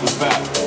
off the bat.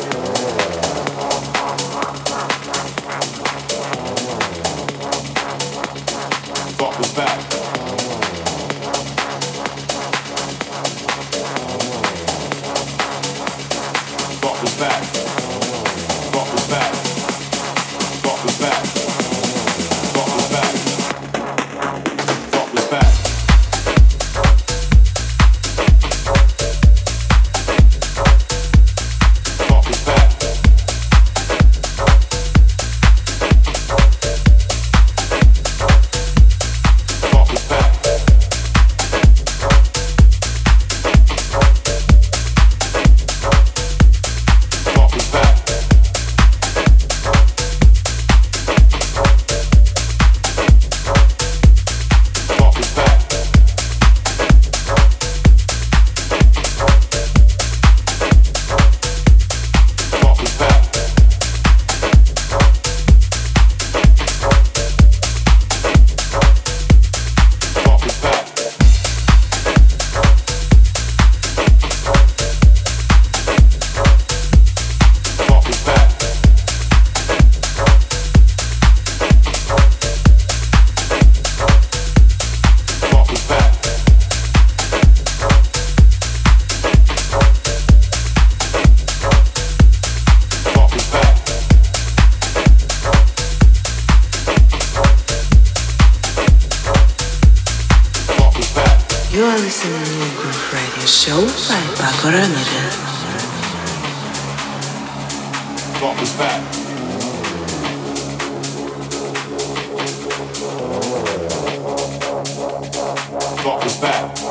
Fuck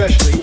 Especially